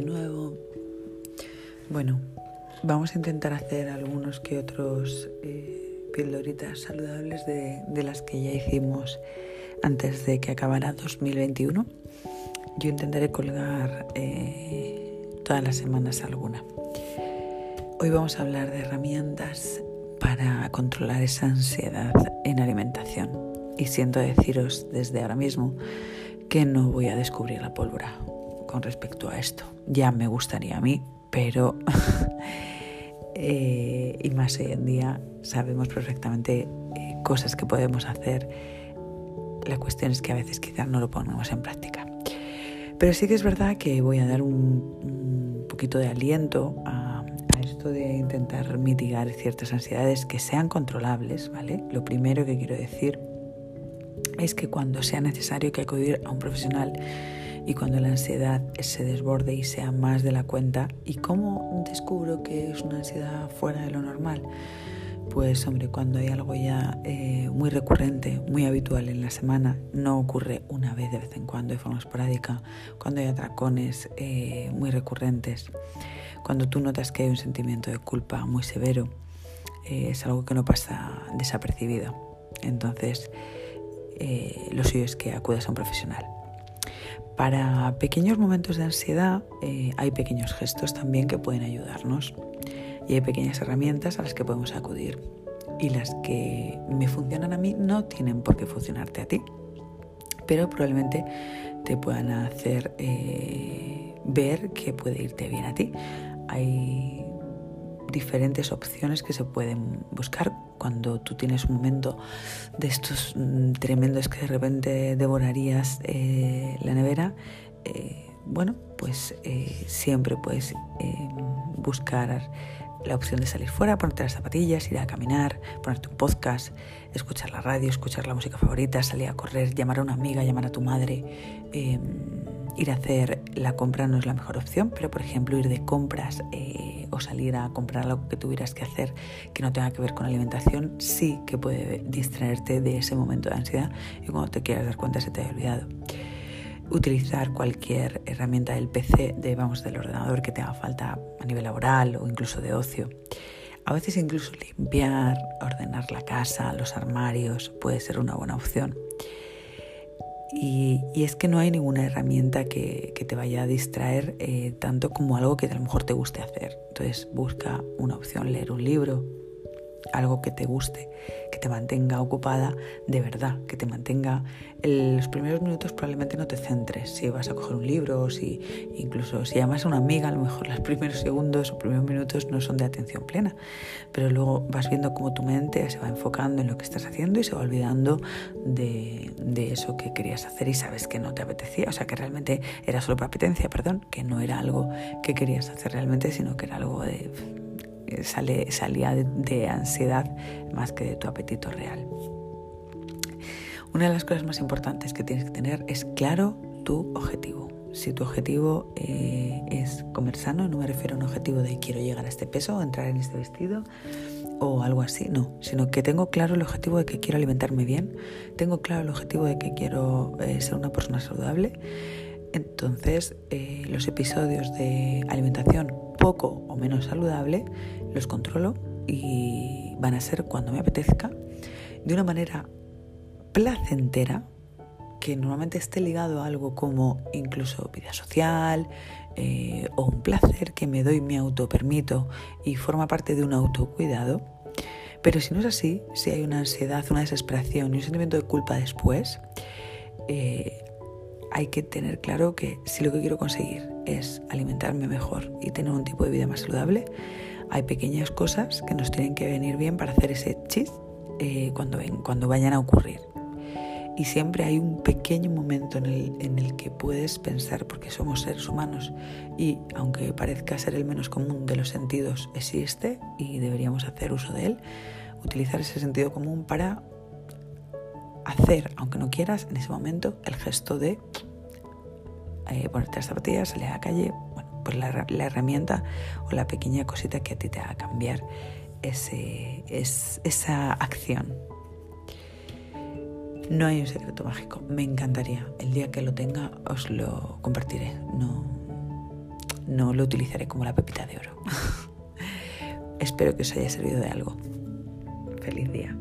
nuevo. Bueno, vamos a intentar hacer algunos que otros eh, pildoritas saludables de, las que ya hicimos antes de que acabara 2021. Yo intentaré colgar eh, todas las semanas alguna. Hoy vamos a hablar de herramientas para controlar esa ansiedad en alimentación. Y siento deciros desde ahora mismo que no voy a descubrir la pólvora con respecto a esto. Ya me gustaría a mí, pero... Eh, y más hoy en día sabemos perfectamente eh, cosas que podemos hacer. La cuestión es que a veces quizás no lo ponemos en práctica. Pero sí que es verdad que voy a dar un, poquito de aliento a, a, esto de intentar mitigar ciertas ansiedades que sean controlables, ¿vale? Lo primero que quiero decir es que cuando sea necesario que acudir a un profesional y cuando la ansiedad se desborde y sea más de la cuenta. ¿Y cómo descubro que es una ansiedad fuera de lo normal? Pues hombre, cuando hay algo ya eh, muy recurrente, muy habitual en la semana, no ocurre una vez de vez en cuando de forma esporádica, cuando hay atracones eh, muy recurrentes, cuando tú notas que hay un sentimiento de culpa muy severo, eh, es algo que no pasa desapercibido. Entonces, lo suyo es que acudas a un profesional. Para pequeños momentos de ansiedad eh, hay pequeños gestos también que pueden ayudarnos y hay pequeñas herramientas a las que podemos acudir y las que me funcionan a mí no tienen por qué funcionarte a ti, pero probablemente te puedan hacer eh, ver que puede irte bien a ti. Hay diferentes opciones que se pueden buscar cuando tú tienes un momento de estos mm, tremendos que de repente devorarías eh, la nevera. Eh, bueno, pues eh, siempre puedes buscar la opción de salir fuera, ponerte las zapatillas, ir a caminar, ponerte un podcast, escuchar la radio, escuchar la música favorita, salir a correr, llamar a una amiga, llamar a tu madre ir a hacer la compra no es la mejor opción, pero por ejemplo ir de compras eh, o salir a comprar algo que tuvieras que hacer que no tenga que ver con alimentación, sí que puede distraerte de ese momento de ansiedad y cuando te quieras dar cuenta se te haya olvidado. Utilizar cualquier herramienta del PC, de, vamos, del ordenador que te haga falta a nivel laboral o incluso de ocio. A veces incluso limpiar, ordenar la casa, los armarios puede ser una buena opción. Y, es que no hay ninguna herramienta que, te vaya a distraer eh, tanto como algo que a lo mejor te guste hacer. Entonces busca una opción, leer un libro, algo que te guste, que te mantenga ocupada de verdad, que te mantenga... En los primeros minutos probablemente no te centres. Si vas a coger un libro si incluso si llamas a una amiga, a lo mejor los primeros segundos o primeros minutos no son de atención plena, pero luego vas viendo cómo tu mente se va enfocando en lo que estás haciendo y se va olvidando de, de eso que querías hacer y sabes que no te apetecía, o sea que realmente era solo por apetencia, perdón, que no era algo que querías hacer realmente, sino que era algo de sale, salía de, ansiedad más que de tu apetito real. Una de las cosas más importantes que tienes que tener es claro tu objetivo. Si tu objetivo eh, es comer sano, no me refiero a un objetivo de quiero llegar a este peso o entrar en este vestido o algo así, no, sino que tengo claro el objetivo de que quiero alimentarme bien, tengo claro el objetivo de que quiero eh, ser una persona saludable. Entonces, eh, los episodios de alimentación poco o menos saludable los controlo y van a ser cuando me apetezca, de una manera placentera, que normalmente esté ligado a algo como incluso vida social eh, o un placer que me doy, me autopermito y forma parte de un autocuidado. Pero si no es así, si hay una ansiedad, una desesperación y un sentimiento de culpa después, eh, hay que tener claro que si lo que quiero conseguir es alimentarme mejor y tener un tipo de vida más saludable, hay pequeñas cosas que nos tienen que venir bien para hacer ese chis eh, cuando, ven, cuando vayan a ocurrir. Y siempre hay un pequeño momento en el, en el que puedes pensar, porque somos seres humanos y aunque parezca ser el menos común de los sentidos, existe y deberíamos hacer uso de él, utilizar ese sentido común para hacer, aunque no quieras, en ese momento el gesto de eh, ponerte las zapatillas, salir a la calle, pues la, herramienta o la pequeña cosita que a ti te haga cambiar ese, es, esa acción. No hay un secreto mágico. Me encantaría. El día que lo tenga os lo compartiré. No, no lo utilizaré como la pepita de oro. Espero que os haya servido de algo. Feliz día.